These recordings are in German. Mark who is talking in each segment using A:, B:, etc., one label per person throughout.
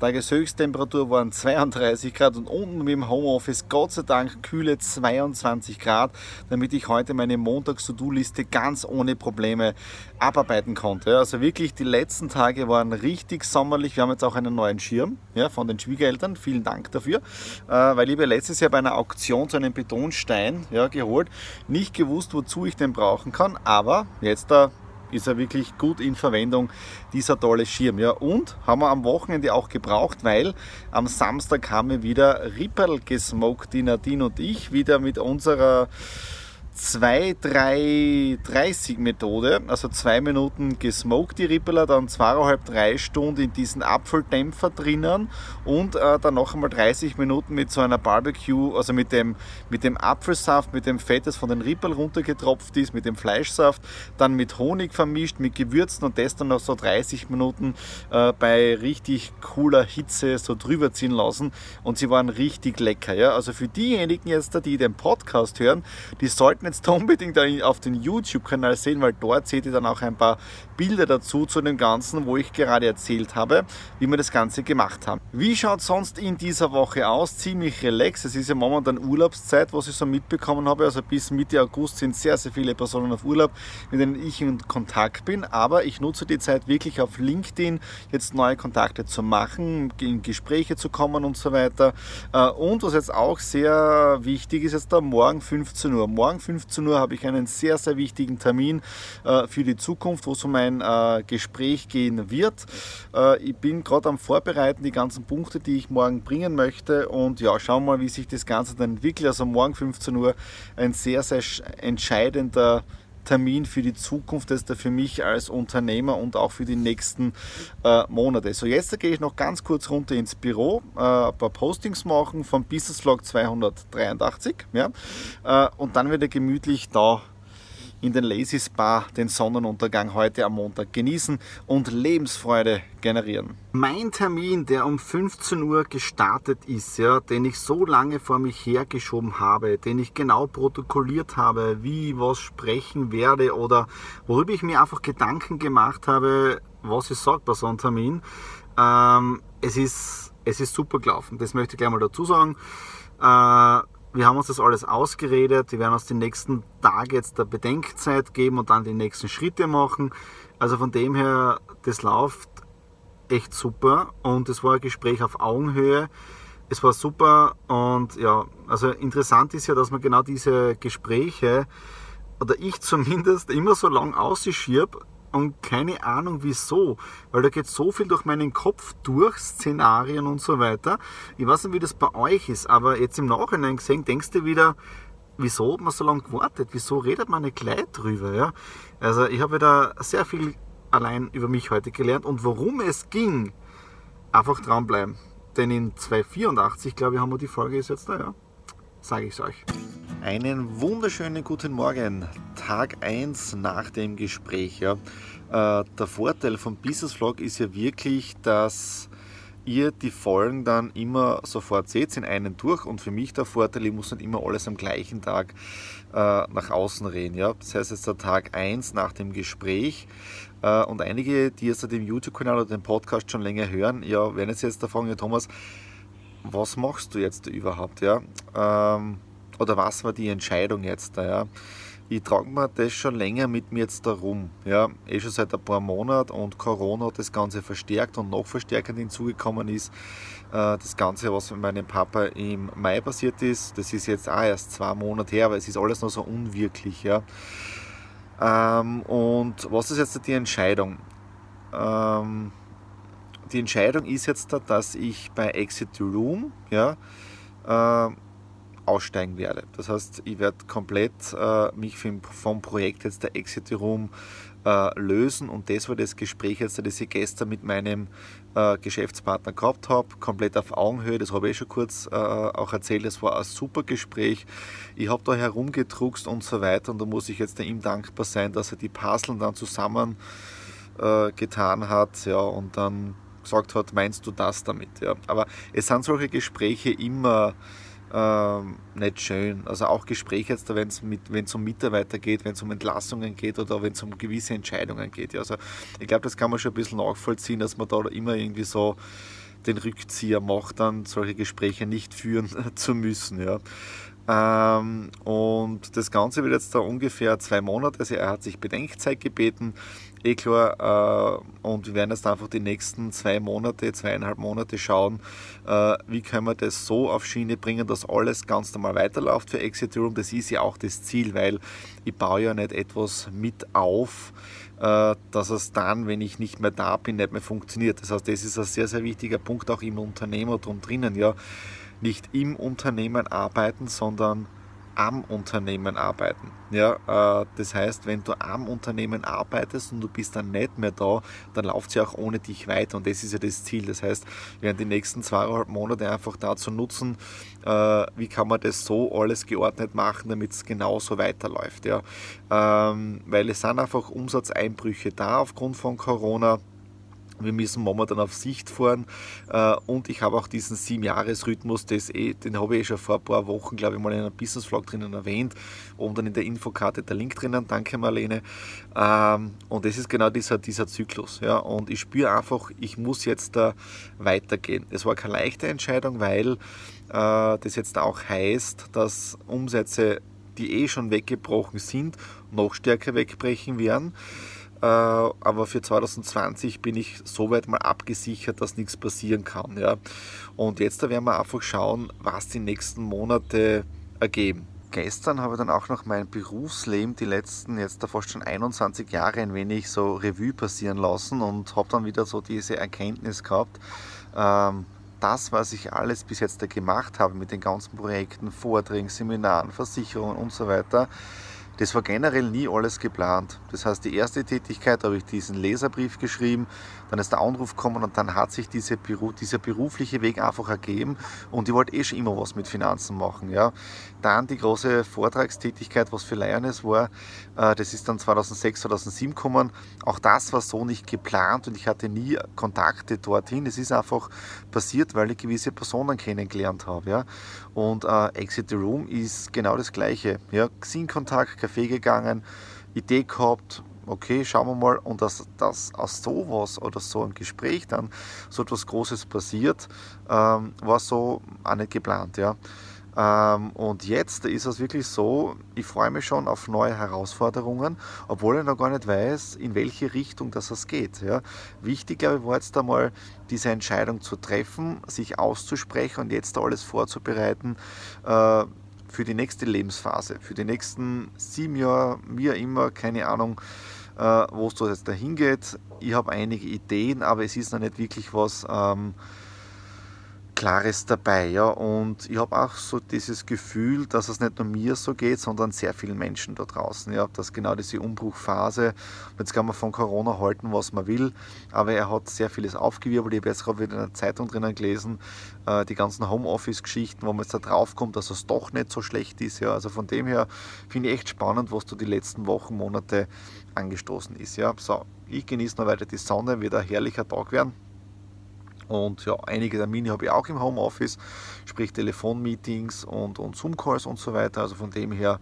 A: Tageshöchsttemperatur waren 32 Grad und unten dem Homeoffice Gott sei Dank kühle 22 Grad, damit ich heute meine Montags-To-Do-Liste ganz ohne Probleme abarbeiten konnte. Also wirklich, die letzten Tage waren richtig sommerlich. Wir haben jetzt auch einen neuen Schirm ja, von den Schwiegereltern. Vielen Dank dafür, äh, weil ich habe letztes Jahr bei einer Auktion so einen Betonstein ja, geholt, nicht gewusst, wozu ich den brauchen kann, aber jetzt da ist er wirklich gut in Verwendung, dieser tolle Schirm. Ja, und haben wir am Wochenende auch gebraucht, weil am Samstag haben wir wieder Ripperl gesmoked, die Nadine und ich, wieder mit unserer 2-3-30 Methode, also zwei Minuten gesmoked die Rippeler, dann zweieinhalb, drei Stunden in diesen Apfeldämpfer drinnen und äh, dann noch einmal 30 Minuten mit so einer Barbecue, also mit dem, mit dem Apfelsaft, mit dem Fett, das von den Rippel runtergetropft ist, mit dem Fleischsaft, dann mit Honig vermischt, mit Gewürzen und das dann noch so 30 Minuten äh, bei richtig cooler Hitze so drüber ziehen lassen und sie waren richtig lecker. Ja? Also für diejenigen jetzt, die den Podcast hören, die sollten jetzt unbedingt auf den YouTube-Kanal sehen, weil dort seht ihr dann auch ein paar Bilder dazu zu dem Ganzen, wo ich gerade erzählt habe, wie wir das Ganze gemacht haben. Wie schaut sonst in dieser Woche aus? Ziemlich relax. Es ist ja momentan Urlaubszeit, was ich so mitbekommen habe. Also bis Mitte August sind sehr, sehr viele Personen auf Urlaub, mit denen ich in Kontakt bin. Aber ich nutze die Zeit wirklich auf LinkedIn, jetzt neue Kontakte zu machen, in Gespräche zu kommen und so weiter. Äh, und was jetzt auch sehr wichtig ist, jetzt da morgen 15 Uhr. Morgen 15 15 Uhr habe ich einen sehr, sehr wichtigen Termin äh, für die Zukunft, wo es um ein äh, Gespräch gehen wird. Äh, ich bin gerade am Vorbereiten, die ganzen Punkte, die ich morgen bringen möchte und ja, schauen wir mal, wie sich das Ganze dann entwickelt. Also morgen 15 Uhr ein sehr, sehr entscheidender Termin für die Zukunft ist er für mich als Unternehmer und auch für die nächsten äh, Monate. So, jetzt gehe ich noch ganz kurz runter ins Büro, äh, ein paar Postings machen vom Business Vlog 283 ja, äh, und dann wieder gemütlich da in den Lazy Spa den Sonnenuntergang heute am Montag genießen und Lebensfreude generieren. Mein Termin, der um 15 Uhr gestartet ist, ja, den ich so lange vor mich hergeschoben habe, den ich genau protokolliert habe, wie was sprechen werde oder worüber ich mir einfach Gedanken gemacht habe, was ich sage bei so einem Termin. Ähm, es, ist, es ist super gelaufen, das möchte ich gleich mal dazu sagen. Äh, wir haben uns das alles ausgeredet. Wir werden uns die nächsten Tage jetzt der Bedenkzeit geben und dann die nächsten Schritte machen. Also von dem her, das läuft echt super und es war ein Gespräch auf Augenhöhe. Es war super und ja, also interessant ist ja, dass man genau diese Gespräche oder ich zumindest immer so lang ausschirb, und keine Ahnung wieso, weil da geht so viel durch meinen Kopf durch, Szenarien und so weiter. Ich weiß nicht, wie das bei euch ist, aber jetzt im Nachhinein gesehen, denkst du wieder, wieso hat man so lange gewartet? Wieso redet man nicht gleich drüber? Ja? Also ich habe da sehr viel allein über mich heute gelernt und worum es ging, einfach dranbleiben. Denn in 284, glaube ich, haben wir die Folge jetzt da, ja. Sage ich es euch. Einen wunderschönen guten Morgen. Tag 1 nach dem Gespräch. Ja. Äh, der Vorteil vom Business Vlog ist ja wirklich, dass ihr die Folgen dann immer sofort seht, in einen durch. Und für mich der Vorteil, ich muss nicht immer alles am gleichen Tag äh, nach außen reden. Ja. Das heißt jetzt der Tag 1 nach dem Gespräch. Äh, und einige, die jetzt dem YouTube-Kanal oder den Podcast schon länger hören, ja, werden jetzt jetzt da fragen, ja Thomas, was machst du jetzt überhaupt? Ja? Ähm, oder was war die Entscheidung jetzt da? Ja? ich trage mir das schon länger mit mir jetzt darum. Ja, eh schon seit ein paar Monaten und Corona hat das Ganze verstärkt und noch verstärkend hinzugekommen ist. Äh, das Ganze, was mit meinem Papa im Mai passiert ist, das ist jetzt auch erst zwei Monate her, aber es ist alles noch so unwirklich. Ja. Ähm, und was ist jetzt die Entscheidung? Ähm, die Entscheidung ist jetzt, dass ich bei Exit Room ja, äh, aussteigen werde. Das heißt, ich werde komplett äh, mich vom, vom, Projekt jetzt der Exit Room äh, lösen. Und das war das Gespräch jetzt, das ich gestern mit meinem äh, Geschäftspartner gehabt habe, komplett auf Augenhöhe, das habe ich schon kurz äh, auch erzählt, das war ein super Gespräch. Ich habe da herumgedruckst und so weiter. Und da muss ich jetzt ihm dankbar sein, dass er die Puzzle dann zusammen äh, getan hat ja, und dann gesagt hat, meinst du das damit? Ja. Aber es sind solche Gespräche immer ähm, nicht schön. Also auch Gespräche jetzt, wenn es um Mitarbeiter geht, wenn es um Entlassungen geht oder wenn es um gewisse Entscheidungen geht. Ja. Also ich glaube, das kann man schon ein bisschen nachvollziehen, dass man da immer irgendwie so den Rückzieher macht, dann solche Gespräche nicht führen zu müssen. Ja. Ähm, und das Ganze wird jetzt da ungefähr zwei Monate. Also er hat sich Bedenkzeit gebeten eh klar. Äh, und wir werden jetzt einfach die nächsten zwei Monate, zweieinhalb Monate schauen, äh, wie können wir das so auf Schiene bringen, dass alles ganz normal weiterläuft für Exit Room. Das ist ja auch das Ziel, weil ich baue ja nicht etwas mit auf, äh, dass es dann, wenn ich nicht mehr da bin, nicht mehr funktioniert. Das heißt, das ist ein sehr, sehr wichtiger Punkt auch im Unternehmertum drinnen. Ja, nicht im Unternehmen arbeiten, sondern am Unternehmen arbeiten. Ja, äh, das heißt, wenn du am Unternehmen arbeitest und du bist dann nicht mehr da, dann läuft sie auch ohne dich weiter und das ist ja das Ziel. Das heißt, wir werden die nächsten zweieinhalb Monate einfach dazu nutzen, äh, wie kann man das so alles geordnet machen, damit es genauso weiterläuft. Ja. Ähm, weil es sind einfach Umsatzeinbrüche da aufgrund von Corona wir müssen momentan auf Sicht fahren äh, und ich habe auch diesen sieben-Jahres-Rhythmus, eh, den habe ich eh schon vor ein paar Wochen, glaube ich, mal in einem Business-Vlog drinnen erwähnt. Oben dann in der Infokarte der Link drinnen, danke Marlene. Ähm, und das ist genau dieser, dieser Zyklus. Ja? Und ich spüre einfach, ich muss jetzt da weitergehen. Es war keine leichte Entscheidung, weil äh, das jetzt auch heißt, dass Umsätze, die eh schon weggebrochen sind, noch stärker wegbrechen werden. Äh, aber für 2020 bin ich soweit mal abgesichert, dass nichts passieren kann. Ja. Und jetzt werden wir einfach schauen, was die nächsten Monate ergeben. Gestern habe ich dann auch noch mein Berufsleben, die letzten jetzt fast schon 21 Jahre, ein wenig so Revue passieren lassen und habe dann wieder so diese Erkenntnis gehabt, ähm, das, was ich alles bis jetzt da gemacht habe mit den ganzen Projekten, Vorträgen, Seminaren, Versicherungen und so weiter, das war generell nie alles geplant. Das heißt, die erste Tätigkeit habe ich diesen Leserbrief geschrieben, dann ist der Anruf gekommen und dann hat sich diese Beru dieser berufliche Weg einfach ergeben und ich wollte eh schon immer was mit Finanzen machen. Ja. Dann die große Vortragstätigkeit, was für Lioness war, äh, das ist dann 2006, 2007 gekommen. Auch das war so nicht geplant und ich hatte nie Kontakte dorthin. Es ist einfach passiert, weil ich gewisse Personen kennengelernt habe. Ja. Und äh, Exit the Room ist genau das Gleiche. Ja. Xing-Kontakt, Café gegangen, Idee gehabt, okay, schauen wir mal, und dass, dass aus sowas oder so ein Gespräch dann so etwas Großes passiert, ähm, war so auch nicht geplant. Ja. Ähm, und jetzt ist es wirklich so, ich freue mich schon auf neue Herausforderungen, obwohl ich noch gar nicht weiß, in welche Richtung das geht. Ja. Wichtig, glaube ich, war jetzt einmal diese Entscheidung zu treffen, sich auszusprechen und jetzt alles vorzubereiten, äh, für die nächste Lebensphase, für die nächsten sieben Jahre, wie immer, keine Ahnung, äh, wo es jetzt dahin geht. Ich habe einige Ideen, aber es ist noch nicht wirklich was ähm, Klares dabei. Ja? Und ich habe auch so dieses Gefühl, dass es nicht nur mir so geht, sondern sehr vielen Menschen da draußen. Ja? Dass genau diese Umbruchphase, jetzt kann man von Corona halten, was man will, aber er hat sehr vieles aufgewirbelt. Ich habe jetzt gerade wieder in der Zeitung drinnen gelesen, äh, die ganzen Homeoffice-Geschichten, wo man jetzt da drauf kommt, dass es doch nicht so schlecht ist. Ja? Also von dem her finde ich echt spannend, was da die letzten Wochen, Monate angestoßen ist. Ja? So, ich genieße noch weiter die Sonne, wird ein herrlicher Tag werden. Und ja, einige Termine habe ich auch im Homeoffice, sprich Telefonmeetings und, und Zoom-Calls und so weiter. Also von dem her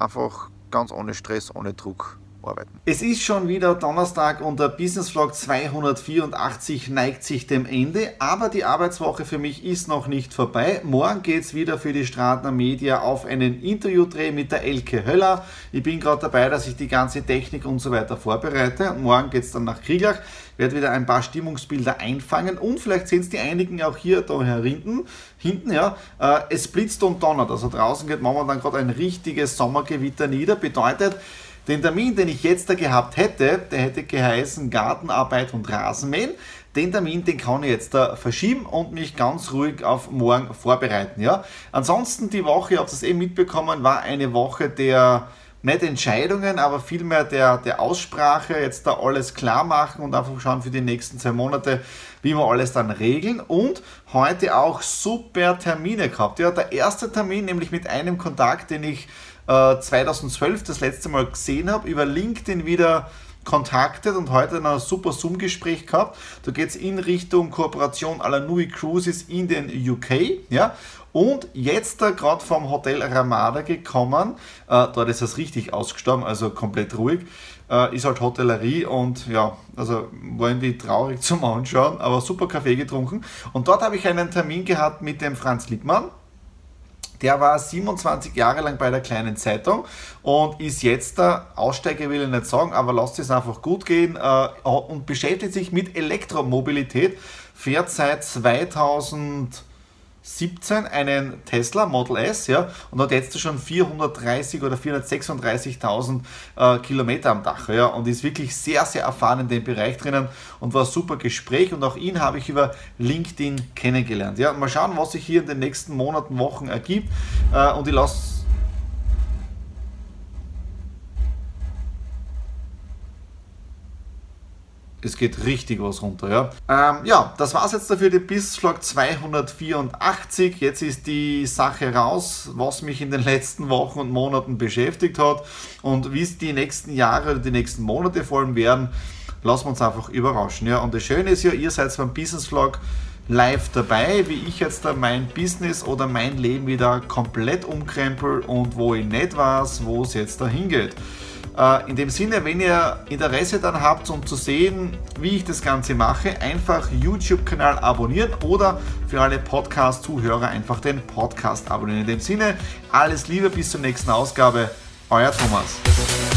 A: einfach ganz ohne Stress, ohne Druck arbeiten. Es ist schon wieder Donnerstag und der Business Vlog 284 neigt sich dem Ende, aber die Arbeitswoche für mich ist noch nicht vorbei. Morgen geht es wieder für die Stratner Media auf einen Interviewdreh mit der Elke Höller. Ich bin gerade dabei, dass ich die ganze Technik und so weiter vorbereite. Morgen geht es dann nach Kriegach, werde wieder ein paar Stimmungsbilder einfangen und vielleicht sehen es die einigen auch hier da hinten. Hinten, ja, äh, es blitzt und donnert. Also draußen geht momentan gerade ein richtiges Sommergewitter nieder. Bedeutet, den Termin, den ich jetzt da gehabt hätte, der hätte geheißen Gartenarbeit und Rasenmähen. Den Termin, den kann ich jetzt da verschieben und mich ganz ruhig auf morgen vorbereiten. Ja? Ansonsten die Woche, ihr habt es eben mitbekommen, war eine Woche der nicht Entscheidungen, aber vielmehr der, der Aussprache, jetzt da alles klar machen und einfach schauen für die nächsten zwei Monate, wie wir alles dann regeln. Und heute auch super Termine gehabt. Ja, der erste Termin, nämlich mit einem Kontakt, den ich 2012 äh, das letzte Mal gesehen habe, über LinkedIn wieder kontaktet und heute ein super Zoom-Gespräch gehabt. Da geht es in Richtung Kooperation la Nui Cruises in den UK. Ja? Und jetzt da gerade vom Hotel Ramada gekommen, äh, dort ist es richtig ausgestorben, also komplett ruhig, äh, ist halt Hotellerie und ja, also war irgendwie traurig zum Anschauen, aber super Kaffee getrunken. Und dort habe ich einen Termin gehabt mit dem Franz Lippmann der war 27 Jahre lang bei der kleinen Zeitung und ist jetzt der Aussteiger, will ich nicht sagen, aber lasst es einfach gut gehen äh, und beschäftigt sich mit Elektromobilität, fährt seit 2000 17 einen Tesla Model S, ja, und hat jetzt schon 430 oder 436.000 äh, Kilometer am Dach, ja, und ist wirklich sehr, sehr erfahren in dem Bereich drinnen und war ein super Gespräch und auch ihn habe ich über LinkedIn kennengelernt, ja. Mal schauen, was sich hier in den nächsten Monaten, Wochen ergibt äh, und ich lasse es geht richtig was runter. Ja, ähm, ja das war es jetzt dafür, den Bissschlag 284. Jetzt ist die Sache raus, was mich in den letzten Wochen und Monaten beschäftigt hat und wie es die nächsten Jahre oder die nächsten Monate vor allem werden. Lassen wir uns einfach überraschen. Ja, und das Schöne ist ja, ihr seid beim Business Vlog live dabei, wie ich jetzt da mein Business oder mein Leben wieder komplett umkrempel und wo ich nicht weiß, wo es jetzt dahin geht. Äh, in dem Sinne, wenn ihr Interesse dann habt, um zu sehen, wie ich das Ganze mache, einfach YouTube-Kanal abonnieren oder für alle Podcast-Zuhörer einfach den Podcast abonnieren. In dem Sinne, alles Liebe, bis zur nächsten Ausgabe. Euer Thomas.